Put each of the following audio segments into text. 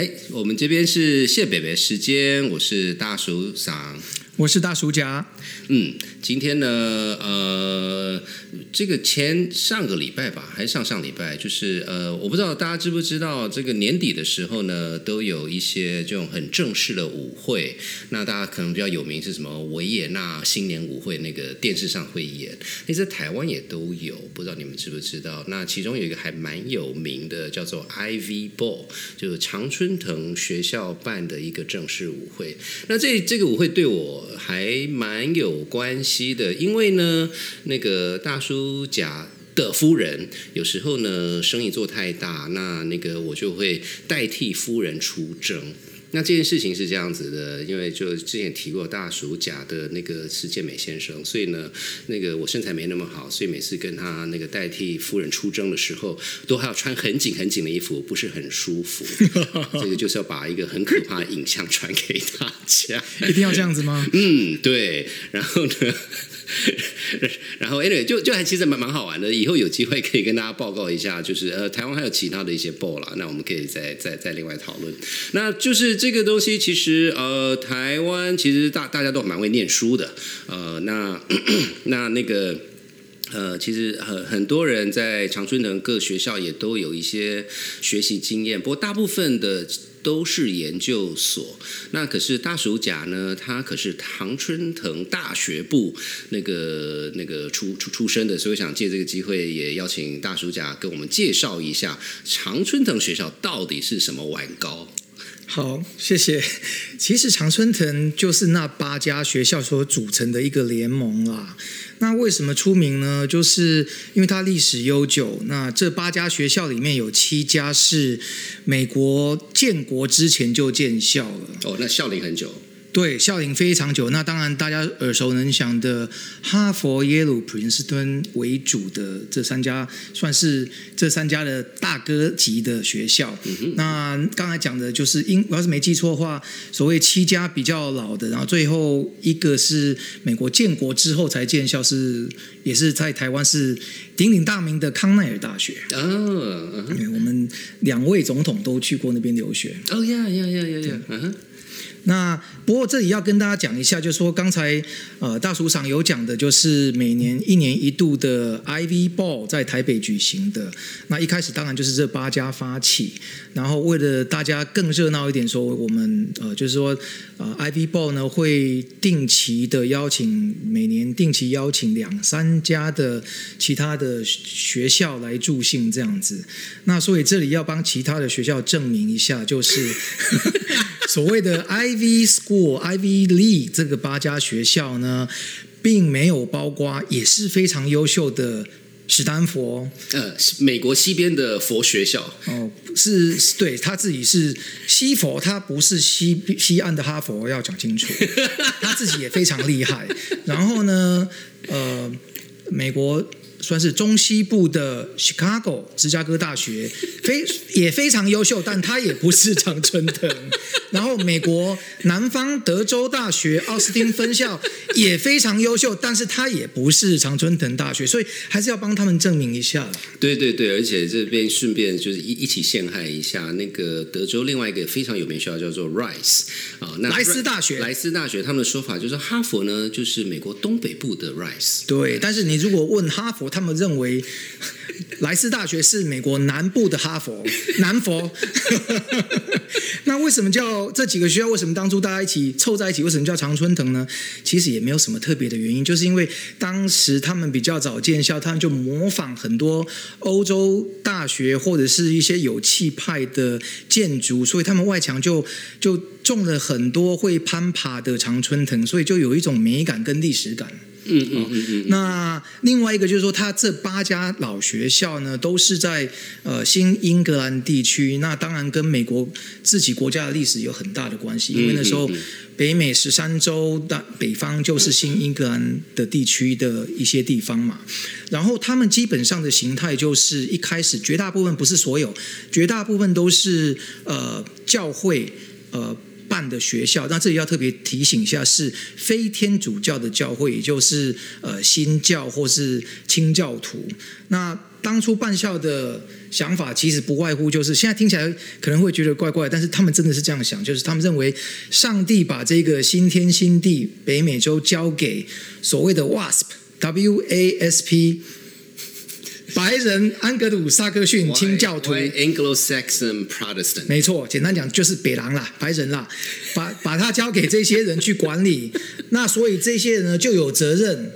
哎，我们这边是谢北北时间，我是大叔嗓，我是大叔家。嗯，今天呢，呃，这个前上个礼拜吧，还是上上礼拜，就是呃，我不知道大家知不知道，这个年底的时候呢，都有一些这种很正式的舞会。那大家可能比较有名是什么维也纳新年舞会，那个电视上会演，那在台湾也都有，不知道你们知不知道？那其中有一个还蛮有名的，叫做 Ivy Ball，就是常春藤学校办的一个正式舞会。那这这个舞会对我还蛮有。关系的，因为呢，那个大叔甲的夫人有时候呢生意做太大，那那个我就会代替夫人出征。那这件事情是这样子的，因为就之前提过大暑假的那个是健美先生，所以呢，那个我身材没那么好，所以每次跟他那个代替夫人出征的时候，都还要穿很紧很紧的衣服，不是很舒服。这个就是要把一个很可怕的影像传给大家，一定要这样子吗？嗯，对。然后呢？然后，anyway，就就还其实蛮蛮好玩的。以后有机会可以跟大家报告一下，就是呃，台湾还有其他的一些 ball 啦，那我们可以再再再另外讨论。那就是这个东西，其实呃，台湾其实大大家都蛮会念书的，呃，那 那那个呃，其实很很多人在长春藤各学校也都有一些学习经验，不过大部分的。都是研究所，那可是大暑甲呢？他可是常春藤大学部那个那个出出出身的，所以想借这个机会也邀请大暑甲跟我们介绍一下常春藤学校到底是什么玩高。好，谢谢。其实常春藤就是那八家学校所组成的一个联盟啦。那为什么出名呢？就是因为它历史悠久。那这八家学校里面有七家是美国建国之前就建校了。哦，那校龄很久。对，效龄非常久。那当然，大家耳熟能详的哈佛、耶鲁、普林斯顿为主的这三家，算是这三家的大哥级的学校。那刚才讲的就是，因我要是没记错的话，所谓七家比较老的，然后最后一个是美国建国之后才建校，是也是在台湾是鼎鼎大名的康奈尔大学。哦，我们两位总统都去过那边留学。哦呀呀呀呀呀！嗯那不过这里要跟大家讲一下，就是说刚才呃大叔上有讲的，就是每年一年一度的 IV Ball 在台北举行的。那一开始当然就是这八家发起，然后为了大家更热闹一点，说我们呃就是说呃 IV Ball 呢会定期的邀请，每年定期邀请两三家的其他的学校来助兴这样子。那所以这里要帮其他的学校证明一下，就是。所谓的 I Ivy School、Ivy League 这个八家学校呢，并没有包括也是非常优秀的史丹佛，呃，美国西边的佛学校。哦，是，对他自己是西佛，他不是西西岸的哈佛，要讲清楚。他自己也非常厉害。然后呢，呃，美国。算是中西部的 Chicago 芝加哥大学，非也非常优秀，但他也不是常春藤。然后美国南方德州大学奥斯汀分校也非常优秀，但是他也不是常春藤大学，所以还是要帮他们证明一下。对对对，而且这边顺便就是一一起陷害一下那个德州另外一个非常有名学校叫做 Rice 啊，那莱斯大学。莱斯大学他们的说法就是哈佛呢就是美国东北部的 Rice。对，但是你如果问哈佛。他他们认为 莱斯大学是美国南部的哈佛，南佛。那为什么叫这几个学校？为什么当初大家一起凑在一起？为什么叫常春藤呢？其实也没有什么特别的原因，就是因为当时他们比较早建校，他们就模仿很多欧洲大学或者是一些有气派的建筑，所以他们外墙就就种了很多会攀爬的常春藤，所以就有一种美感跟历史感。嗯嗯嗯嗯。那另外一个就是说，它这八家老学校呢，都是在呃新英格兰地区。那当然跟美国自己国家的历史有很大的关系，因为那时候北美十三州的北方就是新英格兰的地区的一些地方嘛。然后他们基本上的形态就是一开始绝大部分不是所有，绝大部分都是呃教会呃。办的学校，那这里要特别提醒一下，是非天主教的教会，也就是呃新教或是清教徒。那当初办校的想法其实不外乎就是，现在听起来可能会觉得怪怪，但是他们真的是这样想，就是他们认为上帝把这个新天新地北美洲交给所谓的 WASP，W A S P。白人安格鲁萨克逊清教徒 Anglo-Saxon Protestant？没错，简单讲就是北狼啦，白人啦，把把他交给这些人去管理，那所以这些人呢就有责任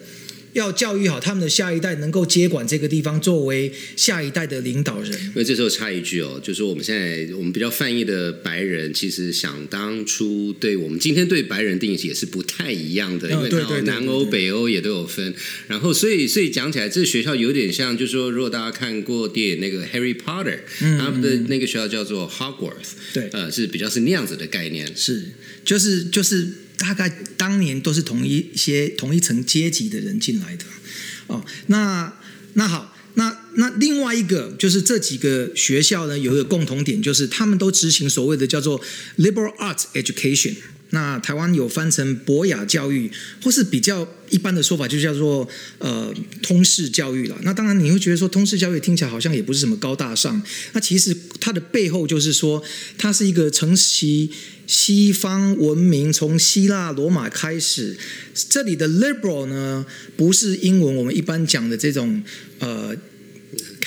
要教育好他们的下一代，能够接管这个地方，作为下一代的领导人。因为这时候插一句哦，就是说我们现在我们比较泛义的白人，其实想当初对我们今天对白人定义也是不太一样的，因为它有嗯对对对南欧、北欧也都有分。然后所以所以讲起来，这个学校有点像，就是说如果大家看过电影那个 Harry Potter，他们的那个学校叫做 Hogwarts，嗯对呃，是比较是那样子的概念。是，就是就是大概当年都是同一些同一层阶级的人进来的哦。那那好。那那另外一个就是这几个学校呢，有一个共同点，就是他们都执行所谓的叫做 liberal arts education。那台湾有翻成博雅教育，或是比较一般的说法，就叫做呃通识教育了。那当然你会觉得说通识教育听起来好像也不是什么高大上，那其实它的背后就是说，它是一个承袭西方文明，从希腊罗马开始。这里的 liberal 呢，不是英文我们一般讲的这种呃。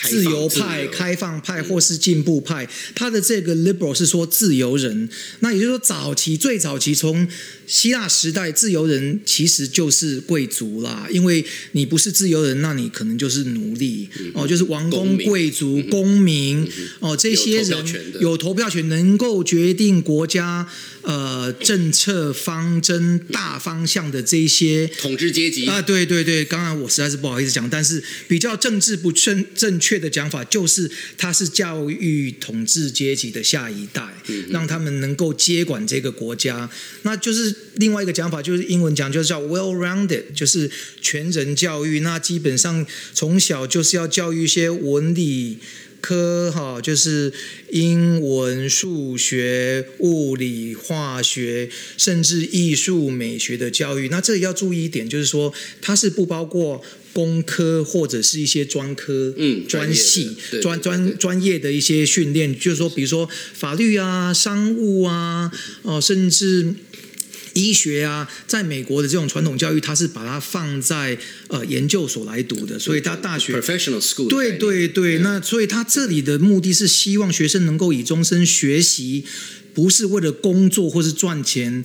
自由派、开放派或是进步派，他的这个 liberal 是说自由人，那也就是说早期最早期从希腊时代，自由人其实就是贵族啦，因为你不是自由人，那你可能就是奴隶、哦，就是王公贵族、公民、哦，这些有投票人有投票权，能够决定国家呃政策方针大方向的这些统治阶级。啊，对对对，刚刚我实在是不好意思讲，但是比较政治不正正确的讲法，就是他是教育统治阶级的下一代，让他们能够接管这个国家。那就是另外一个讲法，就是英文讲就是叫 well-rounded，就是全人教育。那基本上从小就是要教育一些文理。科哈就是英文、数学、物理、化学，甚至艺术、美学的教育。那这里要注意一点，就是说它是不包括工科或者是一些专科、嗯专系、专专专业的一些训练，就是说，比如说法律啊、商务啊，哦、甚至。医学啊，在美国的这种传统教育，它是把它放在呃研究所来读的，所以它大学 professional school 的对对对，那所以他这里的目的是希望学生能够以终身学习，不是为了工作或是赚钱，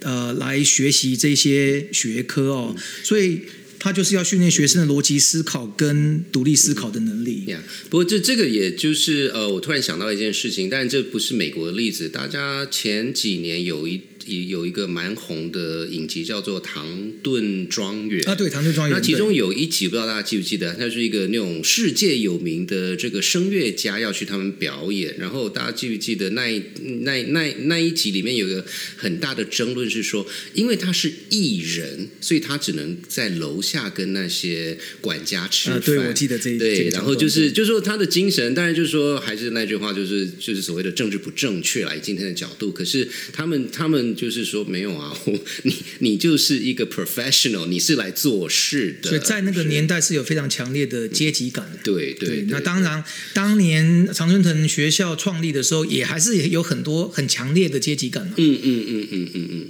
呃，来学习这些学科哦。所以他就是要训练学生的逻辑思考跟独立思考的能力。呀不过这这个也就是呃，我突然想到一件事情，但这不是美国的例子。大家前几年有一有一个蛮红的影集叫做《唐顿庄园》啊，对，唐顿庄园，那其中有一集不知道大家记不记得，它是一个那种世界有名的这个声乐家要去他们表演，然后大家记不记得那一那那那一集里面有个很大的争论是说，因为他是艺人，所以他只能在楼下跟那些管家吃饭。啊对我记得这一对，然后就是就是说他的精神，当然就是说还是那句话，就是就是所谓的政治不正确啦，以今天的角度。可是他们他们就是说没有啊，我 你你就是一个 professional，你是来做事的。所以在那个年代是有非常强烈的阶级感的。对对对，那当然，当年常春藤学校创立的时候，也还是有很多很强烈的阶级感嘛。嗯嗯嗯嗯嗯嗯，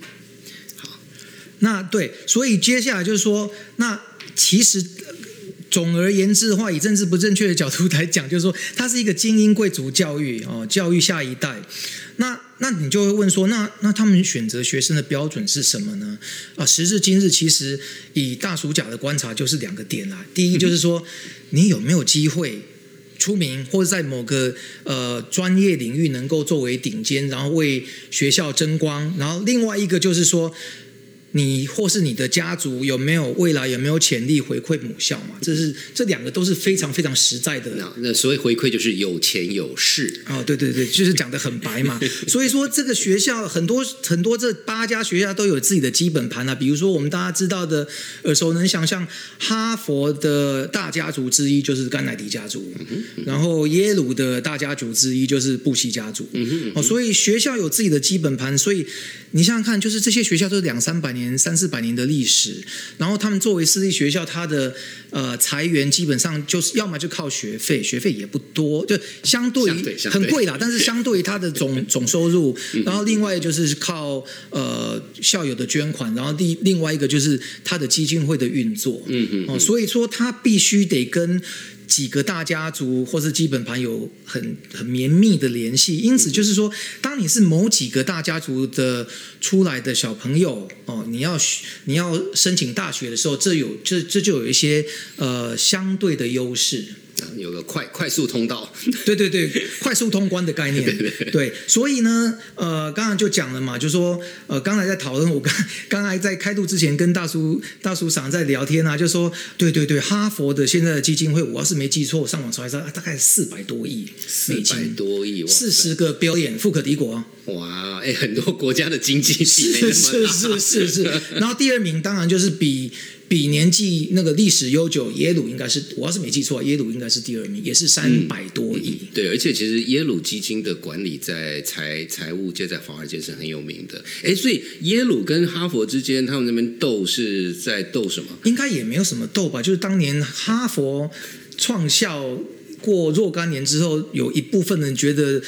那对，所以接下来就是说，那其实呃总而言之的话，以政治不正确的角度来讲，就是说，它是一个精英贵族教育哦，教育下一代。那那你就会问说，那那他们选择学生的标准是什么呢？啊，时至今日，其实以大暑假的观察，就是两个点啦。第一就是说，你有没有机会出名，或者在某个呃专业领域能够作为顶尖，然后为学校争光。然后另外一个就是说，你或是你的家族有没有未来有没有潜力回馈母校嘛？这是这两个都是非常非常实在的那那所谓回馈就是有钱有势。哦，对对对，就是讲的很白嘛。所以说，这个学校很多很多这八家学校都有自己的基本盘啊。比如说，我们大家知道的耳熟能详，像哈佛的大家族之一就是甘乃迪家族，然后耶鲁的大家族之一就是布希家族。哦，所以学校有自己的基本盘，所以你想想看，就是这些学校都是两三百年年、三四百年的历史。然后他们作为私立学校，它的呃裁员基本上就是要么就靠学费，学费也不多，就相对相对相对。很贵啦，但是相对于它的总总收入，然后另外就是靠呃校友的捐款，然后另另外一个就是它的基金会的运作。嗯嗯。哦，所以说它必须得跟几个大家族或是基本盘有很很绵密的联系，因此就是说，当你是某几个大家族的出来的小朋友哦，你要你要申请大学的时候，这有这这就有一些呃相对的优势。有个快快速通道，对对对，快速通关的概念。对所以呢，呃，刚刚就讲了嘛，就说呃，刚才在讨论，我 刚刚才在开录之前跟大叔大叔长在聊天啊，就说对对对，哈佛的现在的基金会，我要是没记错，我上网查一下，大概四百多亿美四百金，多亿，四十个 billion 富可敌国。啊。哇，哎，很多国家的经济是是是是是，然后第二名当然就是比比年纪那个历史悠久，耶鲁应该是我要是没记错，耶鲁应该是第二名，也是三百多亿。对，而且其实耶鲁基金的管理在财财务界、在华尔街是很有名的。哎，所以耶鲁跟哈佛之间，他们那边斗是在斗什么？应该也没有什么斗吧，就是当年哈佛创校过若干年之后，有一部分人觉得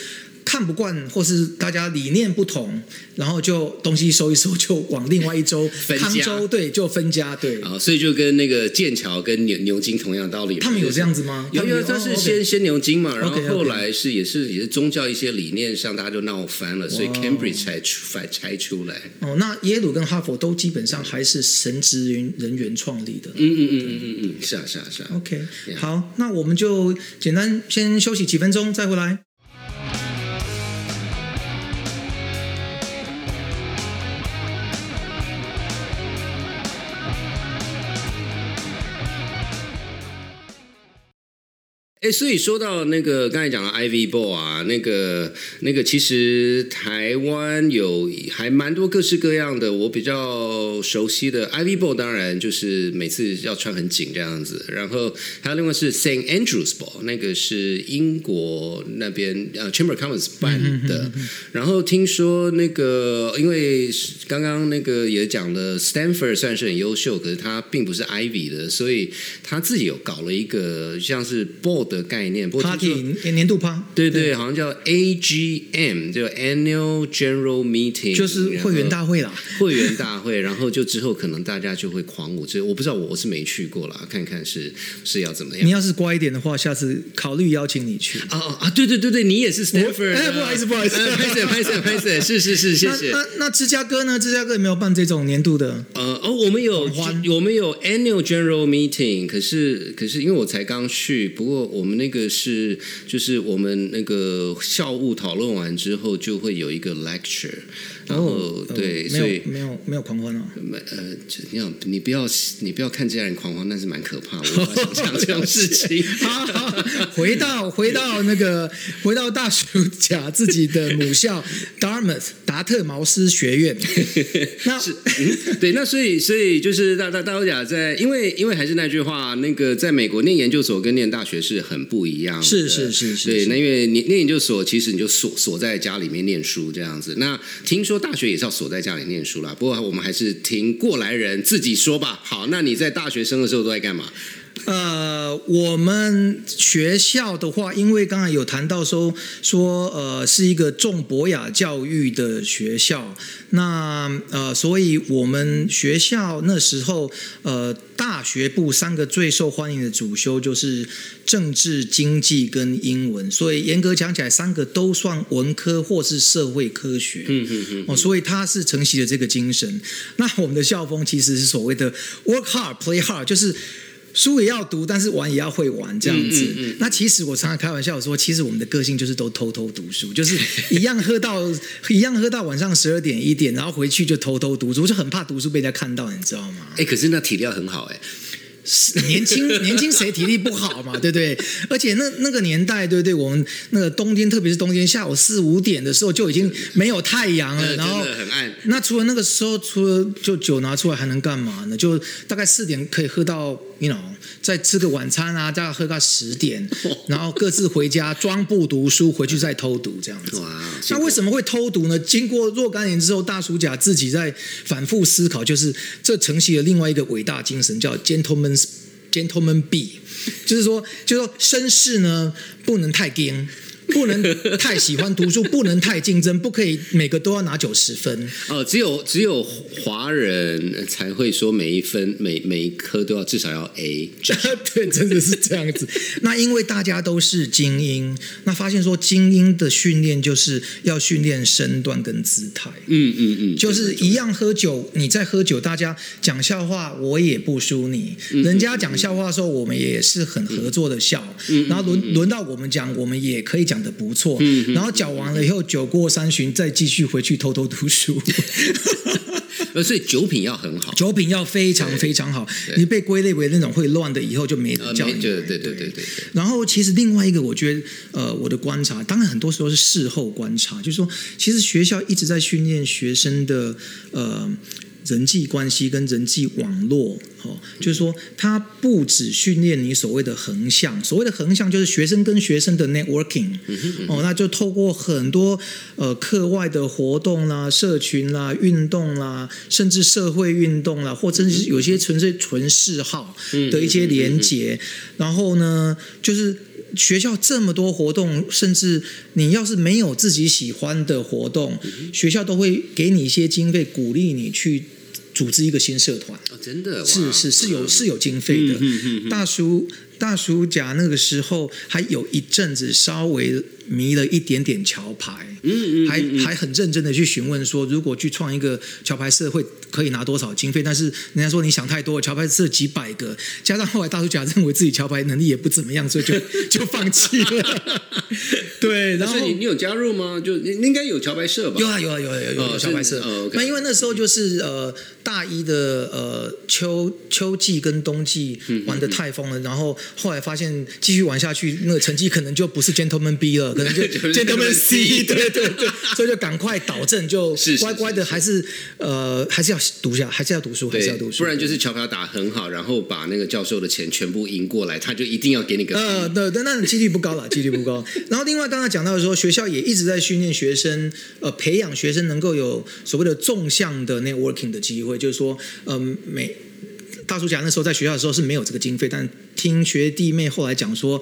看不惯，或是大家理念不同，然后就东西收一收，就往另外一州 分家康州对，就分家对。啊，所以就跟那个剑桥跟牛牛津同样道理。他们有就是这样子吗？有有，他是哦先，OK 先牛津嘛，然后后来是也是也是宗教一些理念上，大家就闹翻了，所以 Cambridge 才出才拆出来。哦，那耶鲁跟哈佛都基本上还是神职人人员创立的。嗯嗯嗯嗯嗯嗯，是啊是啊是啊。OK，Yeah 好，那我们就简单先休息几分钟，再回来。哎，所以说到那个刚才讲的 Ivy Ball 啊，那个那个，其实台湾有还蛮多各式各样的，我比较熟悉的 Ivy Ball，当然就是每次要穿很紧这样子。然后还有另外是 Saint Andrews Ball，那个是英国那边呃 Chamber Commerce 办的。然后听说那个，因为刚刚那个也讲了，Stanford 算是很优秀，可是他并不是 Ivy 的，所以他自己有搞了一个像是 Ball 的概念。不过听说 Party 年度趴，对对，好像叫 AGM，就 Annual General Meeting，就是会员大会啦。会员大会，然后就之后可能大家就会狂舞，这我不知道，我我是没去过啦，看看是是要怎么样你。要是乖一点的话，下次考虑邀请你去。啊啊啊！对对对对，你也是 Stanford，哎不好意思 不好意思呃拍摄拍摄拍摄，是是是，谢谢。那那那芝加哥呢？芝加哥有没有办这种年度的？呃哦，我们有我们有 annual general meeting，可是可是因为我才刚去，不过我我们那个是就是我们那个校务讨论完之后就会有一个 lecture，然后、哦对，所以没有没有狂欢哦。呃，就你要你不要你不要看这样人狂欢，那是蛮可怕，我想象这种事情。好，好回到回到那个回到大叔甲自己的母校 Dartmouth 达特茅斯学院。那是，嗯，对，那所以所以就是大大大家讲在，因为因为还是那句话，那个在美国念研究所跟念大学是很不一样的，是是是是对，那因为你念研究所，其实你就锁锁在家里面念书这样子。那听说大学也是要锁在家里念书啦，不过我们还是听过来人自己说吧。好，那你在大学生的时候都在干嘛？呃，我们学校的话，因为刚才有谈到说说呃是一个重博雅教育的学校，那呃，所以我们学校那时候呃大学部三个最受欢迎的主修就是政治、经济跟英文，所以严格讲起来，三个都算文科或是社会科学。嗯嗯嗯，哦，所以他是承袭了这个精神。那我们的校风其实是所谓的 work hard, play hard，就是书也要读，但是玩也要会玩这样子。嗯嗯嗯那其实我常常开玩笑说，其实我们的个性就是都偷偷读书，就是一样喝到一样喝到晚上十二点一点，然后回去就偷偷读书，我就很怕读书被人家看到，你知道吗？哎，可是那体力很好哎。年轻年轻谁体力不好嘛，对不对？而且那那个年代，对不对？我们那个冬天，特别是冬天下午四五点的时候，就已经没有太阳了，呃然后很暗那除了那个时候，除了就酒拿出来还能干嘛呢？就大概四点可以喝到，you know，再吃个晚餐啊，大概喝到十点，然后各自回家装不读书，回去再偷读这样子。哇，那为什么会偷读呢？经过若干年之后，大叔甲自己在反复思考，就是这承袭了另外一个伟大精神，叫 gentleman gentleman B，就是说，就是说，绅士呢不能太硬。不能太喜欢读书，不能太竞争，不可以每个都要拿九十分。哦，只有只有华人才会说每一分每每一科都要至少要 A。对，真的是这样子。那因为大家都是精英，那发现说精英的训练就是要训练身段跟姿态。嗯嗯嗯，就是一样喝酒，你在喝酒，大家讲笑话，我也不输你。人家讲笑话的时候，我们也是很合作的笑。然后轮轮到我们讲，我们也可以讲。讲的不错，然后讲完了以后，酒过三巡，再继续回去偷偷读书。呃，所以酒品要很好，酒品要非常非常好。你被归类为那种会乱的，以后就没得叫。对对对对对对。然后，其实另外一个，我觉得，呃，我的观察，当然很多时候是事后观察，就是说，其实学校一直在训练学生的，呃。人际关系跟人际网络，哦，就是说，它不只训练你所谓的横向，所谓的横向就是学生跟学生的 networking，哦，那就透过很多呃课外的活动啦、社群啦、运动啦，甚至社会运动啦，或者是有些纯粹纯嗜好的一些连结，然后呢，就是学校这么多活动，甚至你要是没有自己喜欢的活动，学校都会给你一些经费，鼓励你去。组织一个新社团，真的是是是有是有经费的。大叔大叔甲那个时候还有一阵子稍微。迷了一点点桥牌，嗯嗯，还还很认真的去询问说，如果去创一个桥牌社会，可以拿多少经费？但是人家说你想太多，桥牌社几百个，加上后来大叔甲认为自己桥牌能力也不怎么样，所以就 就放弃了。对，然后你 你有加入吗？就应该有桥牌社吧？有啊有啊有啊有有桥牌社。那因为那时候就是呃大一的呃秋秋季跟冬季玩的太疯了，然后后来发现继续玩下去，那个成绩可能就不是 gentleman B 了。可能就 见他们 C，对对对，所以就赶快导正，就乖乖的，还是呃，还是要读下，还是要读书，还是要读书，不然就是乔乔打很好，然后把那个教授的钱全部赢过来，他就一定要给你个呃，对对，那几率不高了，几率不高。然后另外刚才讲到说，学校也一直在训练学生，呃，培养学生能够有所谓的纵向的 networking 的机会，就是说，嗯，每。大叔讲那时候在学校的时候是没有这个经费，但听学弟妹后来讲说，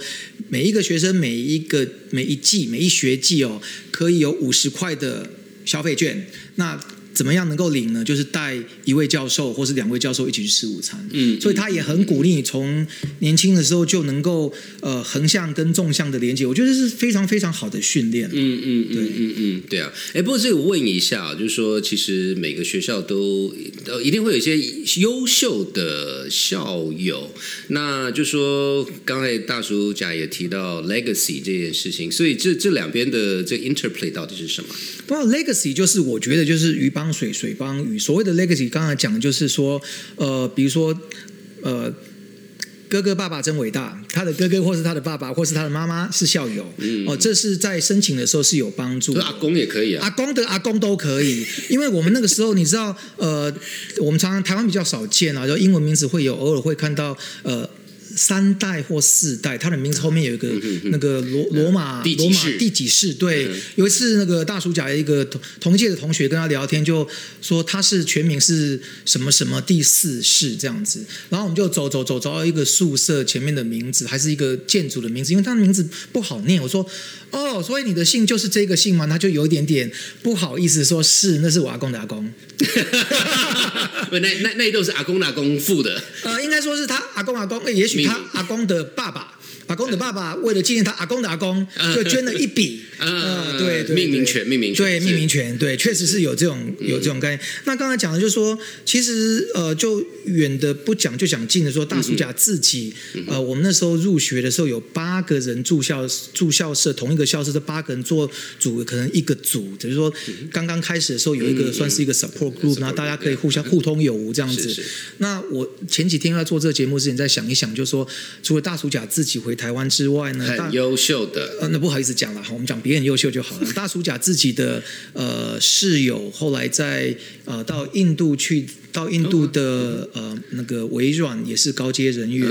每一个学生每一个每一季每一学季哦，可以有五十块的消费券。那怎么样能够领呢？就是带一位教授或是两位教授一起去吃午餐。嗯，所以他也很鼓励你从年轻的时候就能够呃横向跟纵向的连接，我觉得是非常非常好的训练。嗯嗯嗯嗯嗯，对啊。哎，不过这个问一下，就是说其实每个学校都呃一定会有一些优秀的校友。那就说刚才大叔甲也提到 legacy 这件事情，所以这这两边的这 interplay 到底是什么？不，legacy 就是我觉得就是鱼帮水，水帮鱼。所谓的 legacy，刚才讲的就是说，呃，比如说，呃，哥哥爸爸真伟大，他的哥哥或是他的爸爸或是他的妈妈是校友，哦，这是在申请的时候是有帮助。阿公也可以啊，阿公的阿公都可以，因为我们那个时候你知道，呃，我们常常台湾比较少见啊，就英文名字会有，偶尔会看到，呃。三代或四代，他的名字后面有一个那个罗罗马罗马第几世？对，有一次那个大叔甲一个同同届的同学跟他聊天，就说他是全名是什么什么第四世这样子。然后我们就走走走走到一个宿舍前面的名字，还是一个建筑的名字，因为他的名字不好念。我说哦，所以你的姓就是这个姓吗？他就有一点点不好意思，说是那是我阿公的阿公。不，那那那都是阿公阿公付的。呃，应该说是他阿公阿公，也许他阿公的爸爸。阿公的爸爸为了纪念他阿公的阿公，就捐了一笔。啊，对对，命名权，命名权，对命名权，对，确实是有这种有这种概念。那刚才讲的就是说，其实呃，就远的不讲，就讲近的说，大叔甲自己呃，我们那时候入学的时候有八个人住校住校舍，同一个校舍这八个人做组，可能一个组，就是说刚刚开始的时候有一个算是一个 support group，然后大家可以互相互通有无这样子。那我前几天要做这个节目之前，在想一想，就说除了大叔甲自己回。台湾之外呢，很优秀的。呃，那不好意思讲了，我们讲别人优秀就好了。大叔甲自己的呃室友，后来在呃到印度去到印度的呃那个微软也是高阶人员，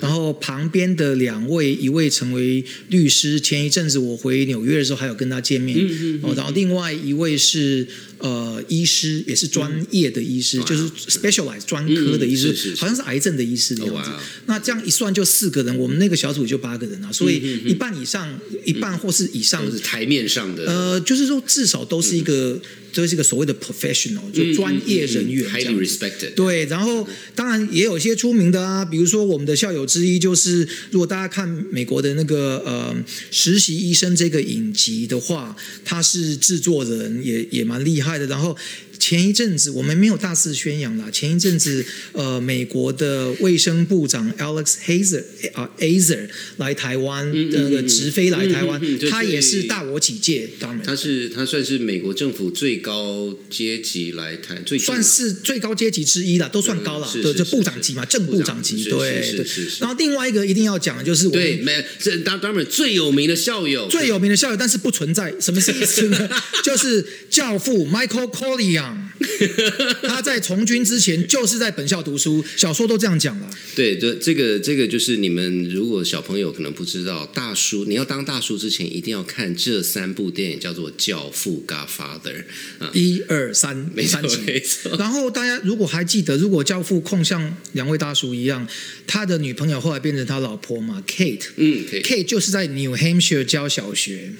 然后旁边的两位，一位成为律师，前一阵子我回纽约的时候还有跟他见面，哦，然后另外一位是呃医师，也是专业的医师，就是 specialize 专科的医师，好像是癌症的医师的样子。那这样一算就四个人，我们那个小组就八个人啊，所以一半以上，一半或是以上是台面上的，呃，就是说至少都是一个。这是一个所谓的 professional，就专业人员，highly respected。对，然后当然也有一些出名的啊，比如说我们的校友之一，就是如果大家看美国的那个呃实习医生这个影集的话，他是制作人，也也蛮厉害的。然后。前一阵子我们没有大肆宣扬啦。前一阵子，呃，美国的卫生部长 Alex Hazer 啊，Azer 来台湾，那个直飞来台湾，他也是大我几届，当然，他是他算是美国政府最高阶级来台，最算是最高阶级之一了，都算高了，对，就部长级嘛，正部长级，对对。然后另外一个一定要讲的就是，对，没这当当然最有名的校友，最有名的校友，但是不存在，什么意思呢？就是教父 Michael Corleone。他在从军之前就是在本校读书，小说都这样讲了。对，这这个这个就是你们如果小朋友可能不知道，大叔你要当大叔之前一定要看这三部电影，叫做《教父》（Godfather） 啊，一二三，没错没错。然后大家如果还记得，如果教父控像两位大叔一样，他的女朋友后来变成他老婆嘛，Kate，嗯，Kate 就是在 New Hampshire 教小学。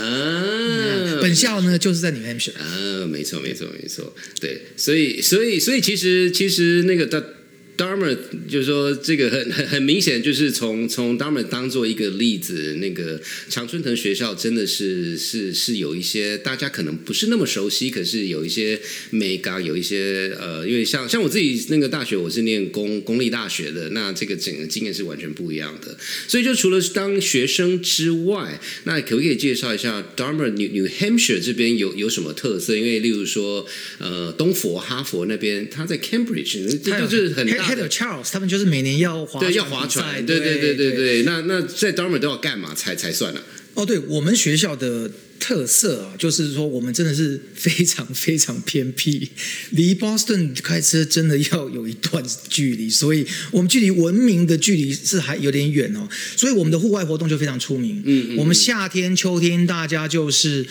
啊，本校呢就是在 New Hampshire。啊，没错，没错，没错，对，所以，所以，所以，其实，其实那个的。Darmer 就是说，这个很很很明显，就是从从 Darmer 当做一个例子，那个常春藤学校真的是是是有一些大家可能不是那么熟悉，可是有一些美感，有一些呃，因为像像我自己那个大学，我是念公公立大学的，那这个整个经验是完全不一样的。所以就除了当学生之外，那可不可以介绍一下 Darmer New New Hampshire 这边有有什么特色？因为例如说，呃，东佛哈佛那边，他在 Cambridge，这就是很大。Charles，他们就是每年要划对要划船，对对对对对。那那在 Dormer 都要干嘛才才算呢？哦，对我们学校的特色啊，就是说我们真的是非常非常偏僻，离 Boston 开车真的要有一段距离，所以我们距离文明的距离是还有点远哦。所以我们的户外活动就非常出名。嗯，我们夏天、秋天大家就是。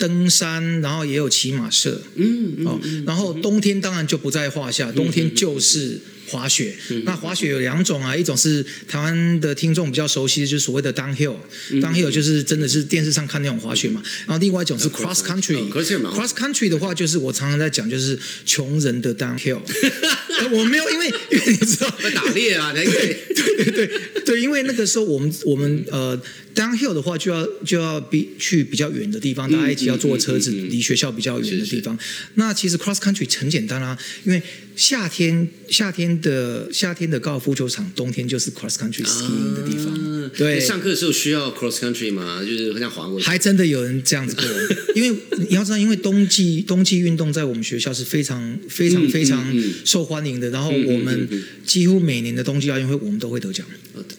登山，然后也有骑马社，嗯，哦，然后冬天当然就不在话下，冬天就是滑雪。那滑雪有两种啊，一种是台湾的听众比较熟悉的，就是所谓的 downhill，downhill 就是真的是电视上看那种滑雪嘛。然后另外一种是 cross country，cross country 的话就是我常常在讲，就是穷人的 downhill。我没有，因为因为你知道打猎啊，对对对对，因为那个时候我们我们呃。Downhill 的话，就要就要比去比较远的地方，大家一起要坐车子，离学校比较远的地方。那其实 Cross Country 很简单啊，因为夏天夏天的夏天的高尔夫球场，冬天就是 Cross Country skiing 的地方。对，上课的时候需要 Cross Country 吗？就是很像滑过还真的有人这样子过，因为你要知道，因为冬季冬季运动在我们学校是非常非常非常受欢迎的。然后我们几乎每年的冬季奥运会，我们都会得奖，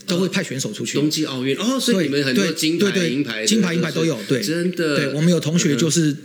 都会派选手出去。冬季奥运哦，所以你们很多金牌、银牌、金牌、银牌都有。对，真的。对我们有同学就是。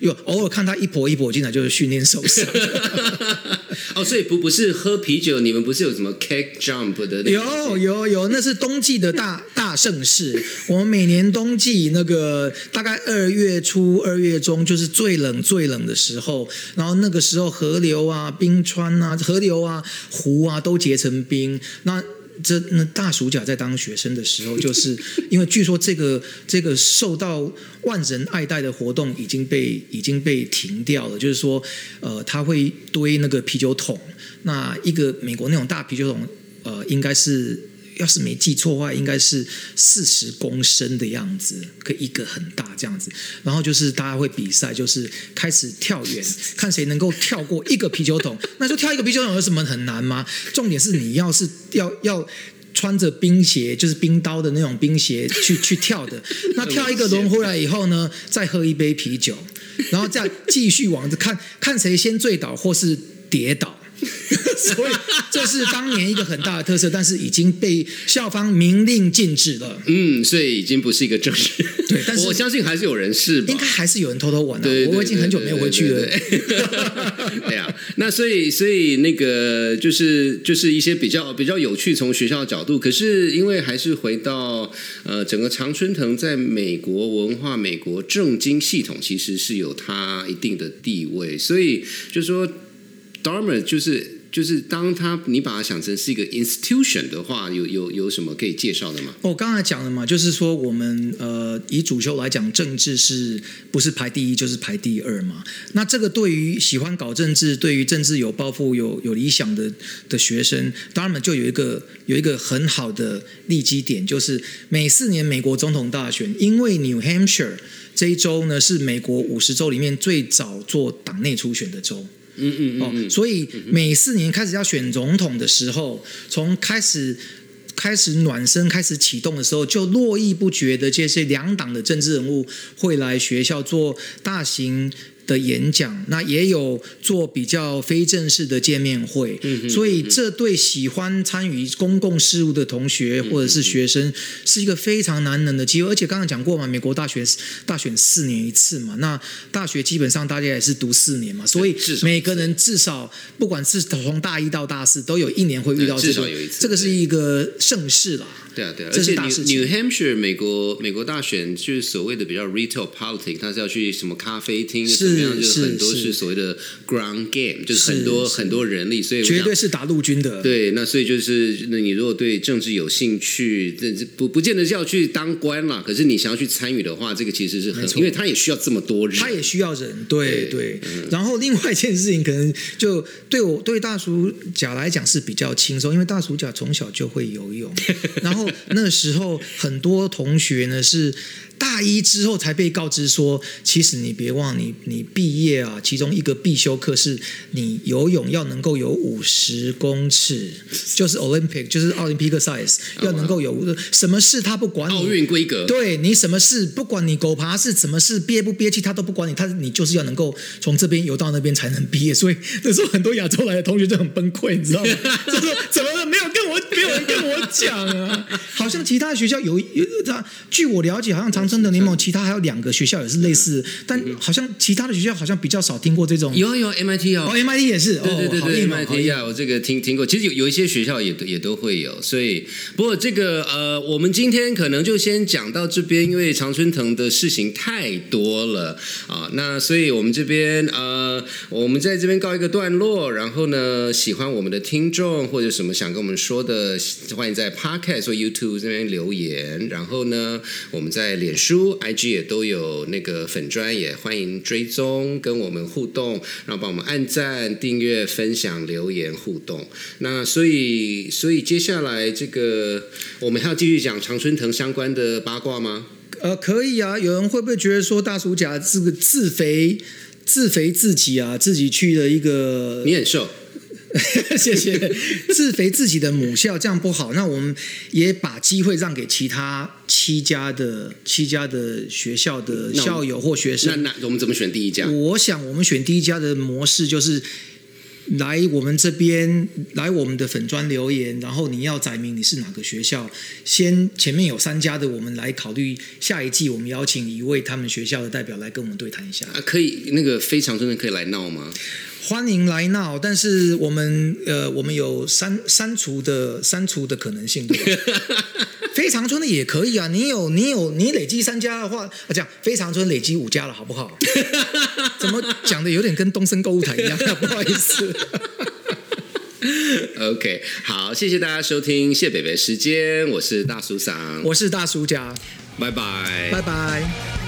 有偶尔看他一跛一跛进来，就是训练受伤。哦，所以不不是喝啤酒，你们不是有什么 cake jump 的？有有有，那是冬季的大大盛事。我们每年冬季那个大概二月初、二月中，就是最冷最冷的时候。然后那个时候河流啊、冰川啊、河流啊、湖啊都结成冰。那这那大暑假在当学生的时候，就是因为据说这个这个受到万人爱戴的活动已经被已经被停掉了。就是说，呃，他会堆那个啤酒桶，那一个美国那种大啤酒桶，呃，应该是。要是没记错的话，应该是四十公升的样子，可以一个很大这样子。然后就是大家会比赛，就是开始跳远，看谁能够跳过一个啤酒桶。那就跳一个啤酒桶有什么很难吗？重点是你要是要要穿着冰鞋，就是冰刀的那种冰鞋去 去跳的。那跳一个轮回来以后呢，再喝一杯啤酒，然后再继续往着看看谁先醉倒或是跌倒。所以这是当年一个很大的特色，但是已经被校方明令禁止了。嗯，所以已经不是一个正式。对，但是 我相信还是有人是吧。应该还是有人偷偷玩的、对，对我已经很久没有回去了。对对对对对啊，那所以所以那个就是就是一些比较比较有趣，从学校的角度，可是因为还是回到呃整个常春藤在美国文化、美国政经系统其实是有它一定的地位，所以就说 Dharma 就是。就是当他你把它想成是一个 institution 的话，有有有什么可以介绍的吗？我刚才讲了嘛，就是说我们呃以主修来讲，政治是不是排第一就是排第二嘛？那这个对于喜欢搞政治、对于政治有抱负、有有理想的的学生，当然就有一个有一个很好的利基点，就是每四年美国总统大选，因为 New Hampshire 这一州呢是美国五十州里面最早做党内初选的州。嗯嗯哦，所以每四年开始要选总统的时候，从开始开始暖身、开始启动的时候，就络绎不绝的这些两党的政治人物会来学校做大型。的演讲，那也有做比较非正式的见面会，嗯所以这对喜欢参与公共事务的同学或者是学生是一个非常难能的机会。而且刚刚讲过嘛，美国大学大选四年一次嘛，那大学基本上大家也是读四年嘛，所以每个人至少不管是从大一到大四，都有一年会遇到这个，这个是一个盛世啦。对啊，对啊，而且 New Hampshire 美国美国大选就是所谓的比较 retail politics，它是要去什么咖啡厅样，就是很多是所谓的 ground game，就是很多很多人力，所以绝对是打陆军的。对，那所以就是那你如果对政治有兴趣，这不不见得是要去当官嘛，可是你想要去参与的话，这个其实是很，因为他也需要这么多人，他也需要人，对对。然后另外一件事情，可能就对我对大叔甲来讲是比较轻松，因为大叔甲从小就会游泳，然后。那时候很多同学呢是大一之后才被告知说，其实你别忘你你毕业啊，其中一个必修课是你游泳要能够有五十公尺，就是 Olympic，就是奥林匹克 size，要能够有什么事他不管你奥运规格，对你什么事不管你狗爬是什么事憋不憋气他都不管你，他你就是要能够从这边游到那边才能毕业，所以那时候很多亚洲来的同学就很崩溃，你知道吗？就说怎么没有跟我没有人跟我讲啊？好像其他学校有有，据我了解，好像长春的联盟其他还有两个学校也是类似，但好像其他的学校好像比较少听过这种。有有 MIT 哦，MIT 也是，对对对对，MIT 啊，我这个听听过。其实有有一些学校也也都会有，所以不过这个呃，我们今天可能就先讲到这边，因为常春藤的事情太多了啊。那所以我们这边呃，我们在这边告一个段落。然后呢，喜欢我们的听众或者什么想跟我们说的，欢迎在 Podcast 或 YouTube。这边留言，然后呢，我们在脸书、IG 也都有那个粉砖，也欢迎追踪跟我们互动，然后帮我们按赞、订阅、分享、留言互动。那所以，所以接下来这个我们还要继续讲常春藤相关的八卦吗？呃，可以啊。有人会不会觉得说大叔甲这个自肥、自肥自己啊，自己去了一个你很瘦。谢谢，自肥自己的母校这样不好。那我们也把机会让给其他七家的七家的学校的校友或学生。那那我们怎么选第一家？我想我们选第一家的模式就是来我们这边来我们的粉砖留言，然后你要载明你是哪个学校。先前面有三家的，我们来考虑下一季我们邀请一位他们学校的代表来跟我们对谈一下。啊，可以那个非常真的可以来闹吗？欢迎来闹，但是我们呃，我们有删删除的删除的可能性，非常村的也可以啊。你有你有你累积三家的话，啊这样非常村累积五家了，好不好？怎么讲的有点跟东森购物台一样？不好意思。OK，好，谢谢大家收听谢北北时间，我是大叔桑，我是大叔家，拜拜，拜拜。